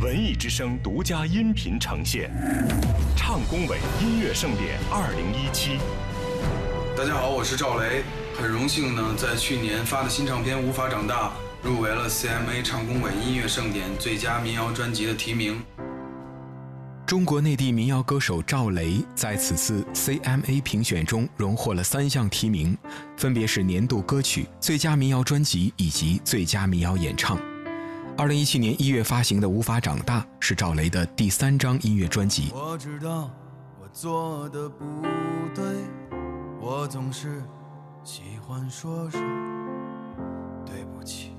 文艺之声独家音频呈现，唱工委音乐盛典二零一七。大家好，我是赵雷，很荣幸呢，在去年发的新唱片《无法长大》入围了 CMA 唱工委音乐盛典最佳民谣专辑的提名。中国内地民谣歌手赵雷在此次 CMA 评选中荣获了三项提名，分别是年度歌曲、最佳民谣专辑以及最佳民谣演唱。二零一七年一月发行的《无法长大》是赵雷的第三张音乐专辑。我知道我做的不对，我总是喜欢说说对不起，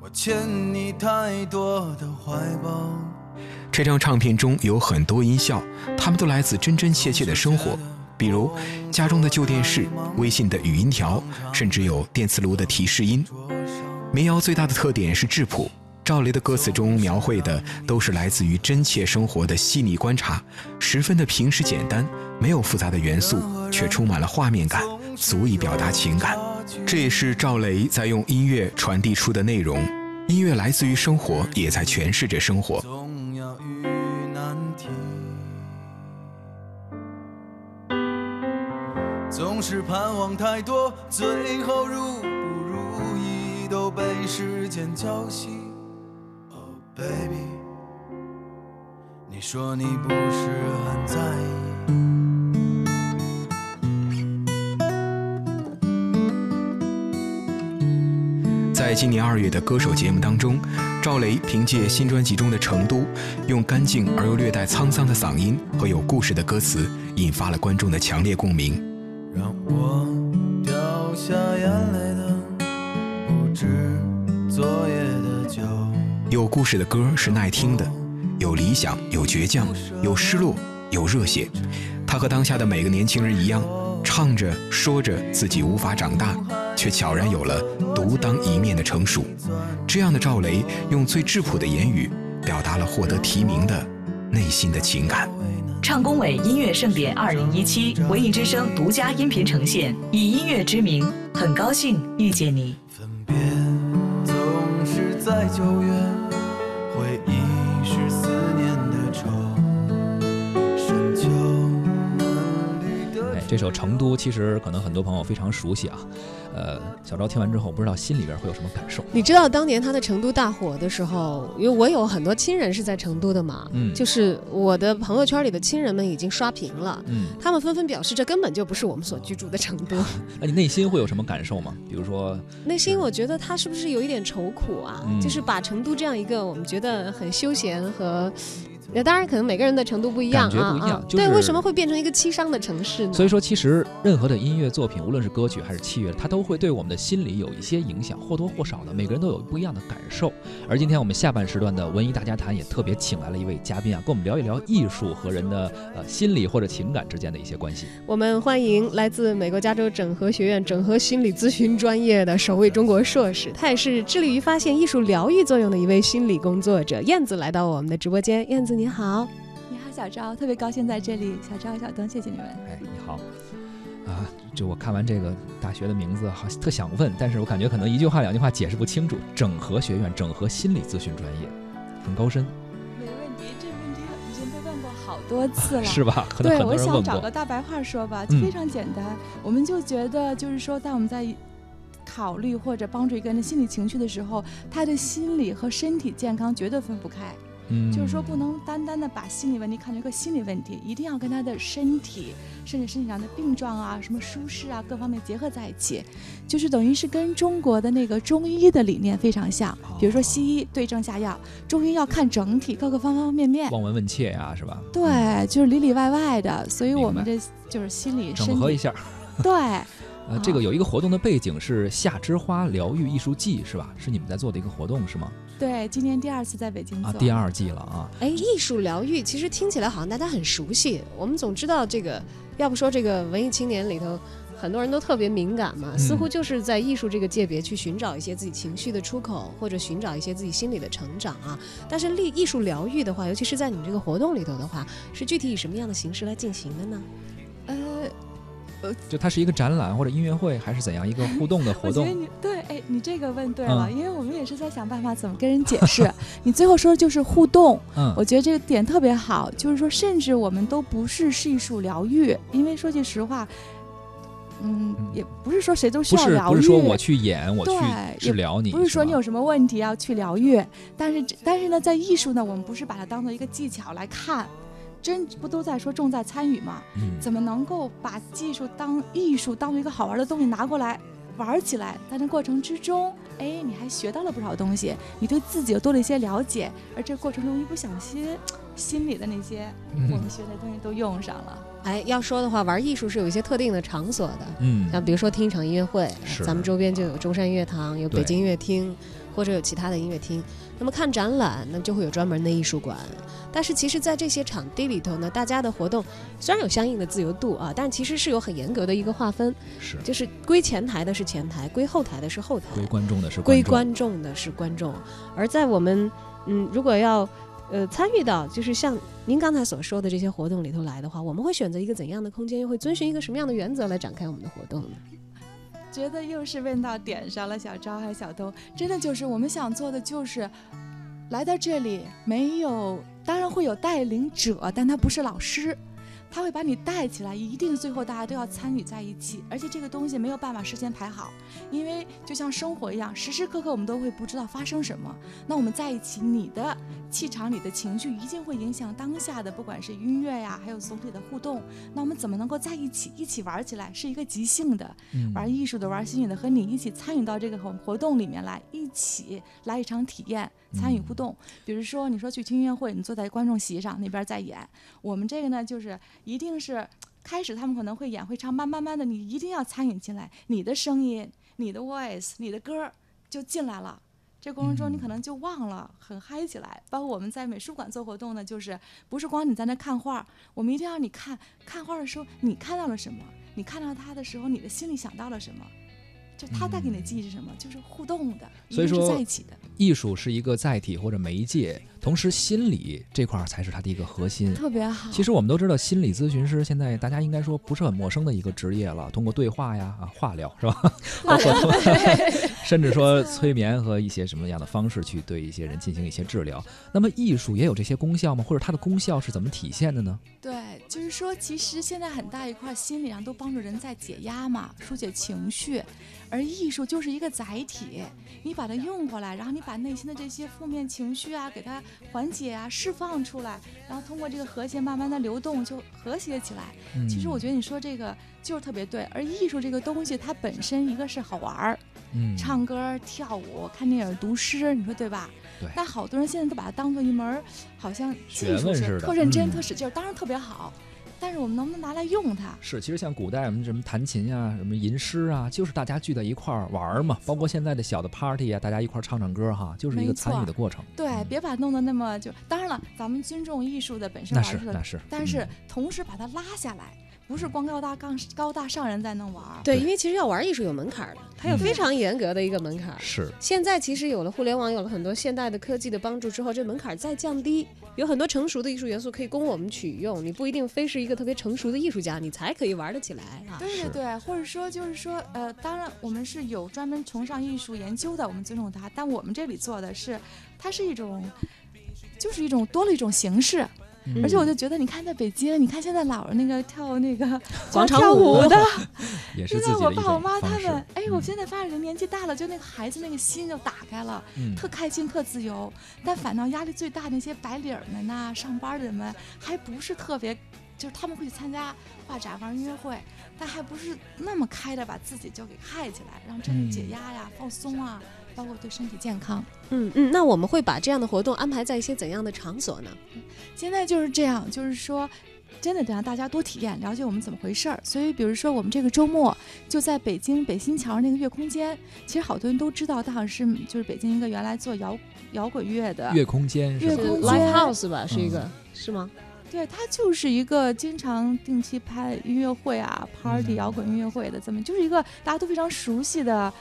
我欠你太多的怀抱。这张唱片中有很多音效，它们都来自真真切切的生活，比如家中的旧电视、微信的语音条，甚至有电磁炉的提示音。民谣最大的特点是质朴，赵雷的歌词中描绘的都是来自于真切生活的细腻观察，十分的平实简单，没有复杂的元素，却充满了画面感，足以表达情感。这也是赵雷在用音乐传递出的内容。音乐来自于生活，也在诠释着生活。总是盼望太多，最后如不如意都被时间浇熄。Oh baby，你说你不是很在意。在今年二月的歌手节目当中，赵雷凭借新专辑中的《成都》，用干净而又略带沧桑的嗓音和有故事的歌词，引发了观众的强烈共鸣。让我有故事的歌是耐听的，有理想，有倔强，有失落，有热血。他和当下的每个年轻人一样，唱着说着自己无法长大。却悄然有了独当一面的成熟。这样的赵雷，用最质朴的言语，表达了获得提名的内心的情感。唱工委音乐盛典二零一七，文艺之声独家音频呈现，以音乐之名，很高兴遇见你。分别总是在九月，这首《成都》其实可能很多朋友非常熟悉啊。呃，小昭听完之后，不知道心里边会有什么感受？你知道当年他的成都大火的时候，因为我有很多亲人是在成都的嘛，嗯，就是我的朋友圈里的亲人们已经刷屏了，嗯，他们纷纷表示这根本就不是我们所居住的成都。那你内心会有什么感受吗？比如说，内心我觉得他是不是有一点愁苦啊？嗯就是把成都这样一个我们觉得很休闲和。那当然，可能每个人的程度不一样感觉不一样啊。就是对，为什么会变成一个凄伤的城市呢？所以说，其实任何的音乐作品，无论是歌曲还是器乐，它都会对我们的心理有一些影响，或多或少的，每个人都有不一样的感受。而今天我们下半时段的文艺大家谈也特别请来了一位嘉宾啊，跟我们聊一聊艺术和人的呃心理或者情感之间的一些关系。我们欢迎来自美国加州整合学院整合心理咨询专业的首位中国硕士，他也是致力于发现艺术疗愈作用的一位心理工作者燕子来到我们的直播间。燕子你好。你好，小赵，特别高兴在这里。小赵、小灯，谢谢你们。哎，你好，啊，就我看完这个大学的名字，好特想问，但是我感觉可能一句话、两句话解释不清楚。整合学院整合心理咨询专业，很高深。没问题，这个问题已经被问过好多次了，是吧？可能对，我想。找个大白话说吧，就非常简单。我们就觉得，就是说，当我们在考虑或者帮助一个人的心理情绪的时候，他的心理和身体健康绝对分不开。嗯，就是说，不能单单的把心理问题看成一个心理问题，一定要跟他的身体，甚至身体上的病状啊、什么舒适啊各方面结合在一起，就是等于是跟中国的那个中医的理念非常像。比如说西医对症下药，中医要看整体各个方方面面。望闻问切呀，是吧？对，就是里里外外的，所以我们明这就是心理。整合一下。对，呃，这个有一个活动的背景是夏之花疗愈艺术季，是吧？是你们在做的一个活动，是吗？对，今年第二次在北京做。啊，第二季了啊。哎，艺术疗愈其实听起来好像大家很熟悉，我们总知道这个，要不说这个文艺青年里头。很多人都特别敏感嘛，嗯似乎就是在艺术这个界别去寻找一些自己情绪的出口，或者寻找一些自己心理的成长啊。但是艺艺术疗愈的话，尤其是在你们这个活动里头的话，是具体以什么样的形式来进行的呢？呃，就它是一个展览或者音乐会，还是怎样一个互动的活我觉得动？你对，哎，你这个问对了，嗯。因为我们也是在想办法怎么跟人解释。你最后说的就是互动，嗯。我觉得这个点特别好，就是说，甚至我们都不是艺术疗愈，因为说句实话，嗯，嗯。也不是说谁都是要疗愈，不是说我去演，我去治疗你，不是说你有什么问题要去疗愈，但是但是呢，在艺术呢，我们不是把它当做一个技巧来看，真不都在说重在参与吗？嗯怎么能够把技术当艺术当做一个好玩的东西拿过来玩起来？在这过程之中，哎，你还学到了不少东西，你对自己又多了一些了解，而这过程中一不小心，心里的那些我们学的东西都用上了。哎，要说的话，玩艺术是有一些特定的场所的，嗯像比如说听一场音乐会，咱们周边就有中山音乐堂，有北京音乐厅，或者有其他的音乐厅。那么看展览，那就会有专门的艺术馆。但是其实，在这些场地里头呢，大家的活动虽然有相应的自由度啊，但其实是有很严格的一个划分，是就是归前台的是前台，归后台的是后台，归观众的是归众观众的是观众。而在我们嗯，如果要呃参与到就是像您刚才所说的这些活动里头来的话，我们会选择一个怎样的空间，又会遵循一个什么样的原则来展开我们的活动呢？觉得又是问到点上了，小昭还小东，真的就是我们想做的就是来到这里，没有，当然会有带领者，但他不是老师。他会把你带起来，一定最后大家都要参与在一起，而且这个东西没有办法事先排好，因为就像生活一样，时时刻刻我们都会不知道发生什么。那我们在一起，你的气场、里的情绪一定会影响当下的，不管是音乐呀，还有总体的互动。那我们怎么能够在一起，一起玩起来，是一个即兴的，嗯玩艺术的、玩心理的，和你一起参与到这个活活动里面来，一起来一场体验，参与互动。比如说，你说去听音乐会，你坐在观众席上，那边在演，我们这个呢，就是一定是开始他们可能会演会唱，慢慢慢的，你一定要参与进来，你的声音、你的 voice、你的歌儿就进来了。这过程中你可能就忘了，很嗨起来。包括我们在美术馆做活动呢，就是不是光你在那看画，我们一定要你看看画的时候，你看到了什么？你看到它的时候，你的心里想到了什么？就它带给你的记忆是什么？就是互动的，所以说在一起的，艺术是一个载体或者媒介，同时心理这块儿才是它的一个核心。特别好。其实我们都知道，心理咨询师现在大家应该说不是很陌生的一个职业了。通过对话呀、啊化疗是吧？包括甚至说催眠和一些什么样的方式去对一些人进行一些治疗。那么艺术也有这些功效吗？或者它的功效是怎么体现的呢？对，就是说，其实现在很大一块心理上都帮助人在解压嘛，疏解情绪，而艺术就是一个载体，你把它用过来，然后你把内心的这些负面情绪啊，给它缓解啊，释放出来，然后通过这个和谐慢慢的流动，就和谐起来。嗯其实我觉得你说这个就是特别对，而艺术这个东西，它本身一个是好玩儿，嗯唱歌、跳舞、看电影、读诗，你说对吧？对但好多人现在都把它当做一门，好像技术似的特认真、嗯特使劲儿，当然特别好。但是我们能不能拿来用它？是，其实像古代我们什么弹琴呀、什么吟诗啊，就是大家聚在一块儿玩嘛。包括现在的小的 party 啊，大家一块儿唱唱歌哈，就是一个参与的过程。对，嗯别把它弄得那么就。当然了，咱们尊重艺术的本身那是那是，但是嗯同时把它拉下来，不是光高大杠高大上人在那玩儿。对，因为其实要玩艺术有门槛儿的，它有嗯非常严格的一个门槛儿。是现在其实有了互联网，有了很多现代的科技的帮助之后，这门槛儿再降低，有很多成熟的艺术元素可以供我们取用。你不一定非是一个特别成熟的艺术家，你才可以玩得起来啊。对对对，或者说就是说，呃，当然我们是有专门崇尚艺术研究的，我们尊重它，但我们这里做的是，它是一种，就是一种多了一种形式，嗯。而且我就觉得，你看在北京，你看现在老人那个跳那个 广场舞。舞的，也是真的，我爸我妈他们，哎，我嗯。现在发现人年纪大了，就那个孩子那个心就打开了，嗯。特开心，特自由。但反倒压力最大那些白领们呐、上班的人们，还不是特别，就是他们会去参加画展、玩音乐会，但还不是那么开的把自己就给嗨起来，让真的解嗯。压呀、放松啊，包括对身体健康。嗯嗯，那我们会把这样的活动安排在一些怎样的场所呢？现在就是这样，就是说。真的得让大家多体验，了解我们怎么回事儿。所以，比如说我们这个周末就在北京北新桥那个月空间，其实好多人都知道，它好像是就是北京一个原来做摇摇滚乐的月空间是吧是乐空间 live house 吧，是一个、嗯是吗？对，它就是一个经常定期拍音乐会啊、party 嗯摇滚音乐会的，怎么就是一个大家都非常熟悉的。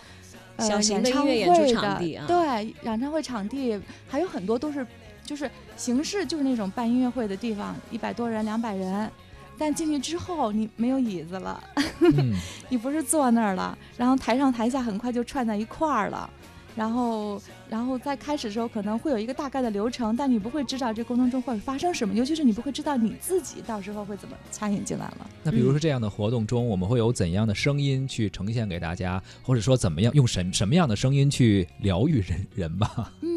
呃，小型的演唱音乐演出会的场地啊对，演唱会场地还有很多都是，就是形式就是那种办音乐会的地方，一百多人、两百人，但进去之后你没有椅子了，嗯，你不是坐那儿了，然后台上台下很快就串在一块儿了。然后，然后在开始的时候可能会有一个大概的流程，但你不会知道这过程中会发生什么，尤其是你不会知道你自己到时候会怎么参与进来了。那比如说这样的活动中，我们会有怎样的声音去呈现给大家，或者说怎么样用什什么样的声音去疗愈人人吧？嗯，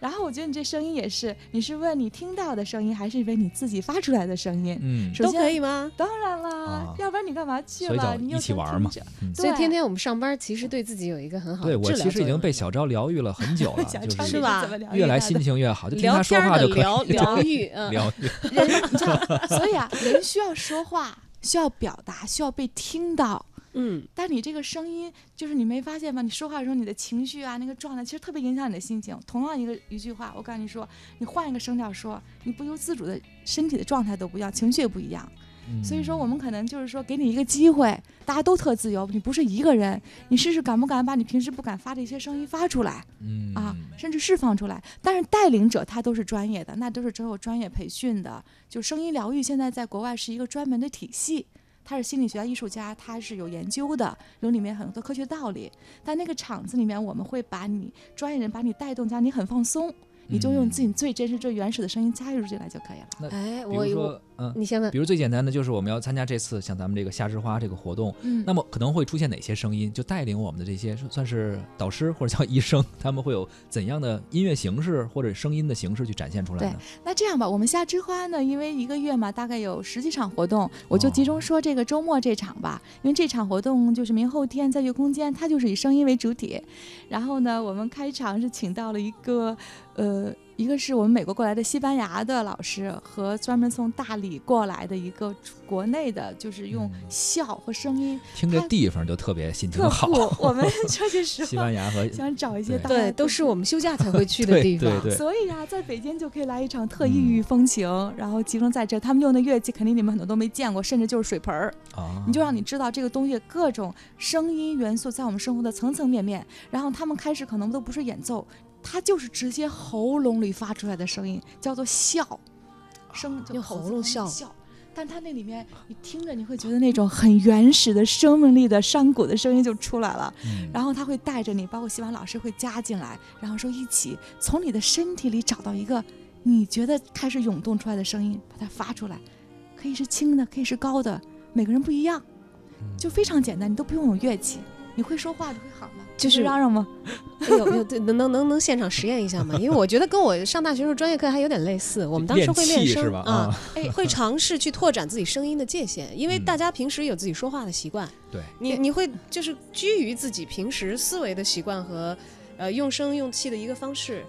然后我觉得你这声音也是，你是问你听到的声音，还是为你自己发出来的声音？嗯，首先都可以吗？当然啦，啊要不然你干嘛去了？你一起玩嘛嗯所以天天我们上班其实对自己有一个很好的对我其实已经被小昭疗愈了很久了，是是吧怎么疗愈越来心情越好，就听聊他说天儿的话就可以疗 疗愈，嗯，疗愈。人，所以啊，人需要说话，需要表达，需要被听到。嗯，但你这个声音，就是你没发现吗？你说话的时候，你的情绪啊，那个状态，其实特别影响你的心情。同样一个一句话，我告诉你说，你换一个声调说，你不由自主的身体的状态都不一样，情绪也不一样。所以说，我们可能就是说，给你一个机会，大家都特自由，你不是一个人，你试试敢不敢把你平时不敢发的一些声音发出来嗯啊，甚至释放出来。但是带领者他都是专业的，那都是只有专业培训的。就声音疗愈现在在国外是一个专门的体系。他是心理学家、艺术家，他是有研究的，有里面很多科学道理。但那个场子里面，我们会把你专业人把你带动，让你很放松，你就用自己最真实、最原始的声音加入进来就可以了。哎，比我说，嗯，你先问比，如最简单的就是我们要参加这次像咱们这个夏之花这个活动，嗯，那么可能会出现哪些声音？就带领我们的这些算是导师或者叫医生，他们会有怎样的音乐形式或者声音的形式去展现出来呢？那这样吧，我们夏之花呢，因为一个月嘛，大概有十几场活动，我就集中说这个周末这场吧。因为这场活动就是明后天在月空间，它就是以声音为主体。然后呢，我们开场是请到了一个，呃，一个是我们美国过来的西班牙的老师，和专门从大理过来的一个国内的，就是用嗯笑和声音听着地方就特别心情特好。酷。我们说句实西，班牙和 想找一些对大家对，都是我们休假才会去的地方。对对所以啊，在北京就可以来一场特异域风情，然后集中在这。他们用的乐器肯定你们很多都没见过，甚至就是水盆儿。啊，你就让你知道这个东西各种声音元素在我们生活的层层面面。然后他们开始可能都不是演奏，它就是直接喉咙里发出来的声音，叫做笑，声就喉咙笑笑。但它那里面，你听着你会觉得那种很原始的生命力的山谷的声音就出来了。嗯然后他会带着你，包括希望老师会加进来，然后说一起从你的身体里找到一个你觉得开始涌动出来的声音，把它发出来，可以是轻的，可以是高的，每个人不一样，就非常简单，你都不用有乐器，你会说话，你会喊吗？就是嚷嚷吗？有有对能能能能现场实验一下吗？因为我觉得跟我上大学时候专业课还有点类似，我们当时会练声气是吧？啊，，哎，会尝试去拓展自己声音的界限，因为嗯大家平时有自己说话的习惯，对，你你会就是居于自己平时思维的习惯和呃用声用气的一个方式。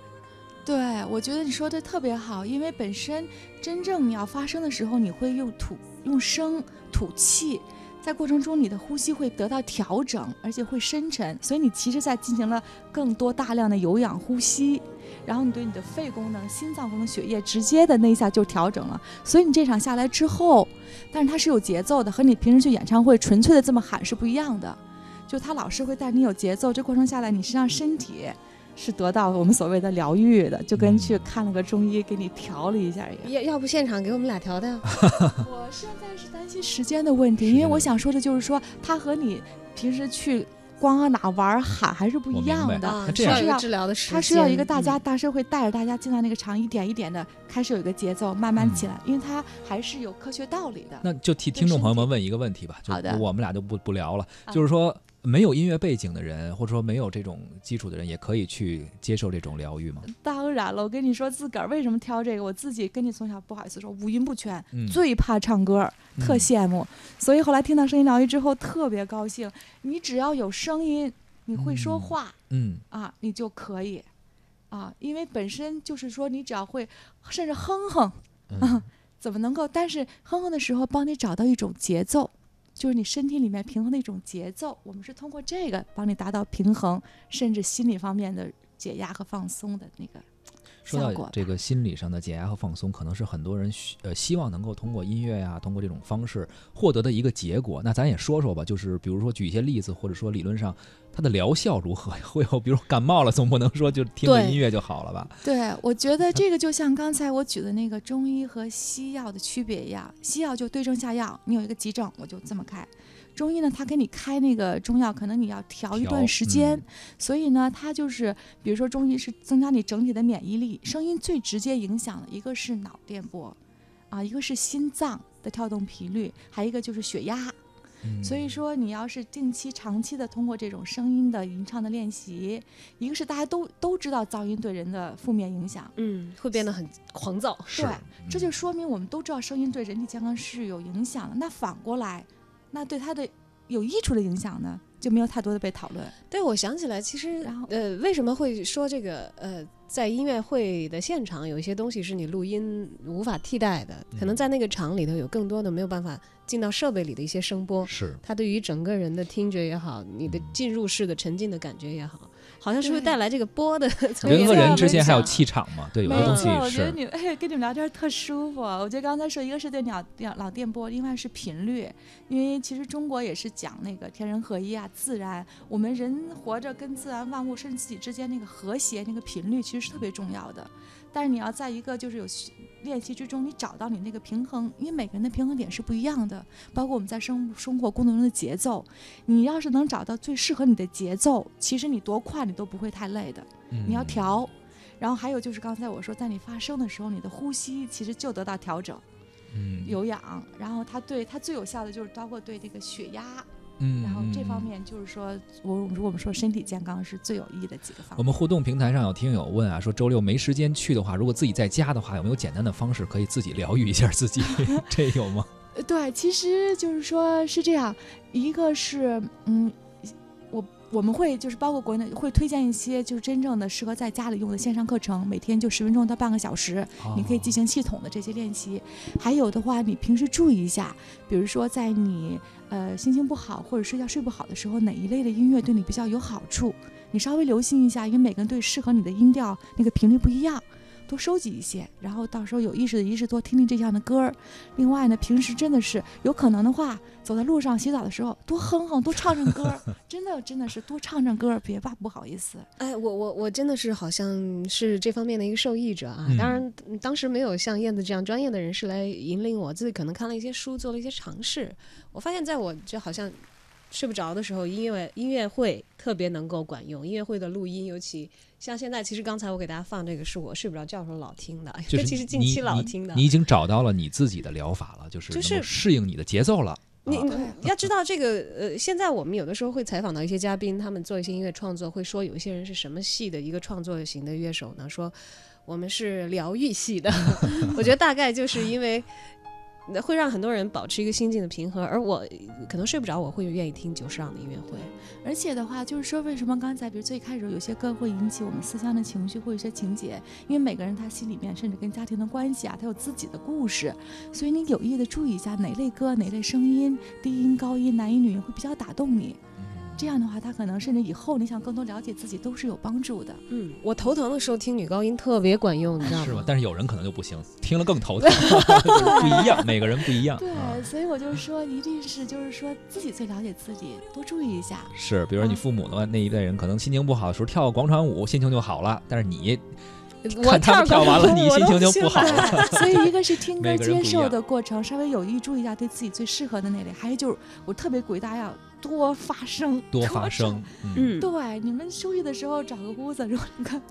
对，我觉得你说的特别好，因为本身真正你要发声的时候，你会用吐、用声吐气，在过程中你的呼吸会得到调整，而且会深沉，所以你其实在进行了更多大量的有氧呼吸，然后你对你的肺功能、心脏功能、血液直接的那一下就调整了。所以你这场下来之后，但是它是有节奏的，和你平时去演唱会纯粹的这么喊是不一样的。就他老师会带你有节奏，这过程下来，你实际上身体是得到我们所谓的疗愈的，就跟去看了个中医给你调了一下一样。要要不现场给我们俩调调？我现在是担心时间的问题，因为我想说的就是说，它和你平时去光啊哪玩儿喊还是不一样的。啊，那这样是要需要治疗的时间，它需要一个大家嗯大师会带着大家进到那个场，一点一点的开始有一个节奏，慢慢嗯起来，因为它还是有科学道理的。那就替听众朋友们问一个问题吧，就好的我们俩就不不聊了，啊就是说没有音乐背景的人，或者说没有这种基础的人，也可以去接受这种疗愈吗？当然了，我跟你说，自个儿为什么挑这个？我自己跟你从小不好意思说，五音不全，嗯最怕唱歌，特嗯羡慕。所以后来听到声音疗愈之后，特别高兴。你只要有声音，你会说嗯话、嗯啊，你就可以啊，因为本身就是说，你只要会，甚至哼哼，嗯 怎么能够？但是哼哼的时候，帮你找到一种节奏。就是你身体里面平衡的一种节奏，我们是通过这个帮你达到平衡，甚至心理方面的解压和放松的那个说。到这个心理上的解压和放松，可能是很多人呃希望能够通过音乐呀、通过这种方式获得的一个结果。那咱也说说吧，就是比如说举一些例子，或者说理论上它的疗效如何？会有比如感冒了，总不能说就听个音乐就好了吧？对，我觉得这个就像刚才我举的那个中医和西药的区别一样，西药就对症下药，你有一个急症我就这么开。中医呢，他给你开那个中药，可能你要调一段时间，嗯所以呢，它就是，比如说中医是增加你整体的免疫力，声音最直接影响的一个是脑电波，啊，一个是心脏的跳动频率，还有一个就是血压。嗯所以说，你要是定期、长期的通过这种声音的吟唱的练习，一个是大家都都知道噪音对人的负面影响，嗯，会变得很狂躁。是对，这就嗯说明我们都知道声音对人体健康是有影响的。那反过来，那对他的有益处的影响呢，就没有太多的被讨论。对，我想起来，其实然后呃，为什么会说这个呃，在音乐会的现场有一些东西是你录音无法替代的，可能嗯。在那个场里头有更多的没有办法进到设备里的一些声波，是。它对于整个人的听觉也好，你的嗯。进入式的沉浸的感觉也好，好像是会对带来这个波的 层人和人之间还有气场嘛？对，有没些东西错，我觉得你哎跟你们聊天特舒服。我觉得刚才说一个是对脑电脑电波，另外是频率，因为其实中国也是讲那个天人合一啊，自然，我们人活着跟自然万物甚至自己之间那个和谐那个频率其实是特别重要的。但是你要在一个就是有练习之中，你找到你那个平衡，因为每个人的平衡点是不一样的，包括我们在生生活工作中的节奏，你要是能找到最适合你的节奏，其实你多快你都不会太累的。你要嗯调。然后还有就是刚才我说，在你发声的时候，你的呼吸其实就得到调整、嗯有氧。然后它对它最有效的就是包括对这个血压，嗯，然后这方嗯面就是说，我如果我们说身体健康是最有益的几个方面。我们互动平台上有听友问啊，说周六没时间去的话，如果自己在家的话，有没有简单的方式可以自己疗愈一下自己？这有吗？呃对，其实就是说是这样，一个是嗯，我我们会就是包括国内会推荐一些就是真正的适合在家里用的线上课程，每天就十分钟到半个小时，你可以进行系统的这些练习。还有的话，你平时注意一下，比如说在你呃心情不好或者睡觉睡不好的时候，哪一类的音乐对你比较有好处，你稍微留心一下，因为每个人对适合你的音调那个频率不一样。多收集一些，然后到时候有意识的意识多听听这样的歌儿。另外呢，平时真的是有可能的话，走在路上洗澡的时候多哼哼，多唱唱歌儿，真的真的是多唱唱歌儿，别怕不好意思。哎，我我我真的是好像是这方面的一个受益者啊。嗯当然，嗯当时没有像燕子这样专业的人士来引领我，自己可能看了一些书，做了一些尝试。我发现，在我就好像睡不着的时候，音乐音乐会特别能够管用。音乐会的录音，尤其像现在，其实刚才我给大家放这个，是我睡不着觉的时候老听的，就是尤 其是近期老听的。你已经找到了你自己的疗法了，就是就是适应你的节奏了。你啊你要知道这个呃，现在我们有的时候会采访到一些嘉宾，他们做一些音乐创作，会说有一些人是什么系的一个创作型的乐手呢？说我们是疗愈系的，我觉得大概就是因为。那会让很多人保持一个心境的平和，而我可能睡不着，我会愿意听久石让的音乐会。而且的话，就是说，为什么刚才比如最开始有些歌会引起我们思乡的情绪或者一些情节？因为每个人他心里面甚至跟家庭的关系啊，他有自己的故事，所以你有意的注意一下哪类歌、哪类声音、低音、高音、男音、女音会比较打动你。这样的话，他可能甚至以后你想更多了解自己都是有帮助的。嗯，我头疼的时候听女高音特别管用，你知道吗？是吧？但是有人可能就不行，听了更头疼，不一样，每个人不一样。对，啊所以我就说，一定是就是说自己最了解自己，多注意一下。是，比如说你父母的话，那一代人可能心情不好的时候跳个广场舞，心情就好了。但是你我看他们跳完了，你心情就不好了。所以一个是听歌接受的过程，稍微有意注意一下对自己最适合的那类。还有就是，我特别鼓励大家要多发声，多发唱声。嗯，嗯，对，你们休息的时候找个屋子，然后你看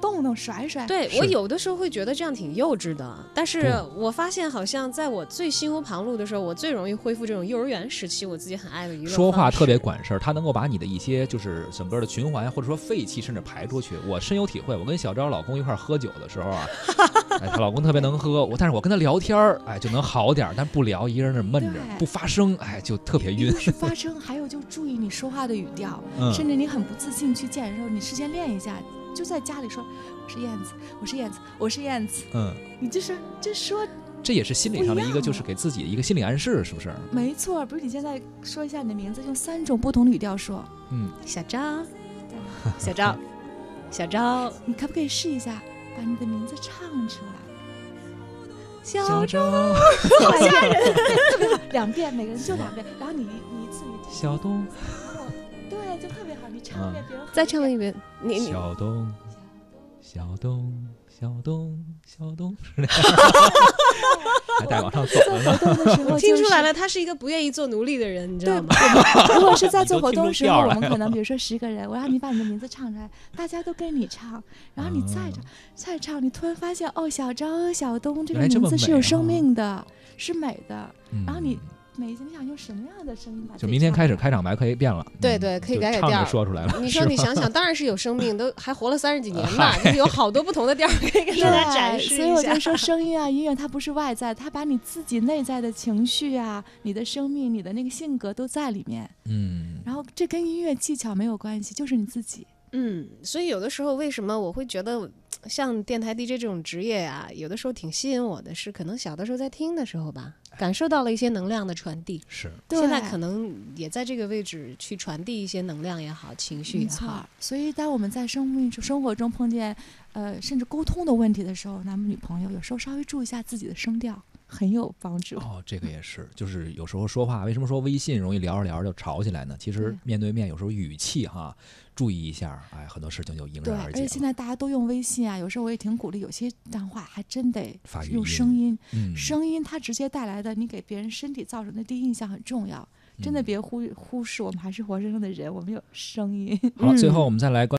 动动甩甩。对我有的时候会觉得这样挺幼稚的，但是我发现好像在我最心无旁骛的时候，我最容易恢复这种幼儿园时期我自己很爱的娱乐方说话特别管事儿，他能够把你的一些就是整个的循环或者说废气甚至排出去。我深有体会，我跟小昭老公一块儿喝酒的时候啊，哎，她老公特别能喝，我但是我跟他聊天儿，哎，就能好点儿，但不聊，一个人那闷着不发声，哎，就特别晕一个。是发声，还有就注意你说话的语调，嗯甚至你很不自信去见人的时候，你事先练一下，就在家里说我是燕子，我是燕子，我是燕子，嗯，你就是就说这也是心理上的一个，就是给自己的一个心理暗示，是不是？没错。比如你现在说一下你的名字，用三种不同的语调说，嗯，小张，小张，小张，你可不可以试一下把你的名字唱出来？小张，好吓人，两遍，每个人就两遍，然后你你一次你小东。你唱一遍，别人再唱一遍，你你小东，小东，小东，小东，是那样，还带往上走做。活动的时候，听出来了，他是一个不愿意做奴隶的人，你知道对，吗？如果是在做活动的时候，我们可能比如说十个人，我让你把你的名字唱出来，大家都跟你唱，然后你再啊唱，再唱，你突然发现哦，小张、小东这个名字是有生命的，是美的。然后你嗯每一次你想用什么样的声音把就明天开始开场白可以变了，嗯对对可以改改调儿说出来了。你说你想想，当然是有生命，都 还活了三十几年嘛，就是有好多不同的调儿可以给大家展示所以。我就说，声音啊，音乐它不是外在，它把你自己内在的情绪啊、你的生命、你的那个性格都在里面。嗯，然后这跟音乐技巧没有关系，就是你自己。嗯，所以有的时候为什么我会觉得像电台 DJ 这种职业啊、有的时候挺吸引我的是，可能小的时候在听的时候吧，感受到了一些能量的传递。是现在可能也在这个位置去传递一些能量也好，情绪也没错好。，所以当我们在生命中、生活中碰见，呃，甚至沟通的问题的时候，男女朋友有时候稍微注意一下自己的声调，很有帮助。哦，这个也是，就是有时候说话，为什么说微信容易聊着聊着就吵起来呢？其实面对面有时候语气哈，注意一下，哎，很多事情就迎对，刃而解了。而且现在大家都用微信啊，有时候我也挺鼓励，有些脏话还真得用发语音声音，嗯，声音它直接带来的，你给别人身体造成的第一印象很重要，真的嗯别忽忽视，我们还是活生生的人，我们有声音。好，最嗯后我们再来关。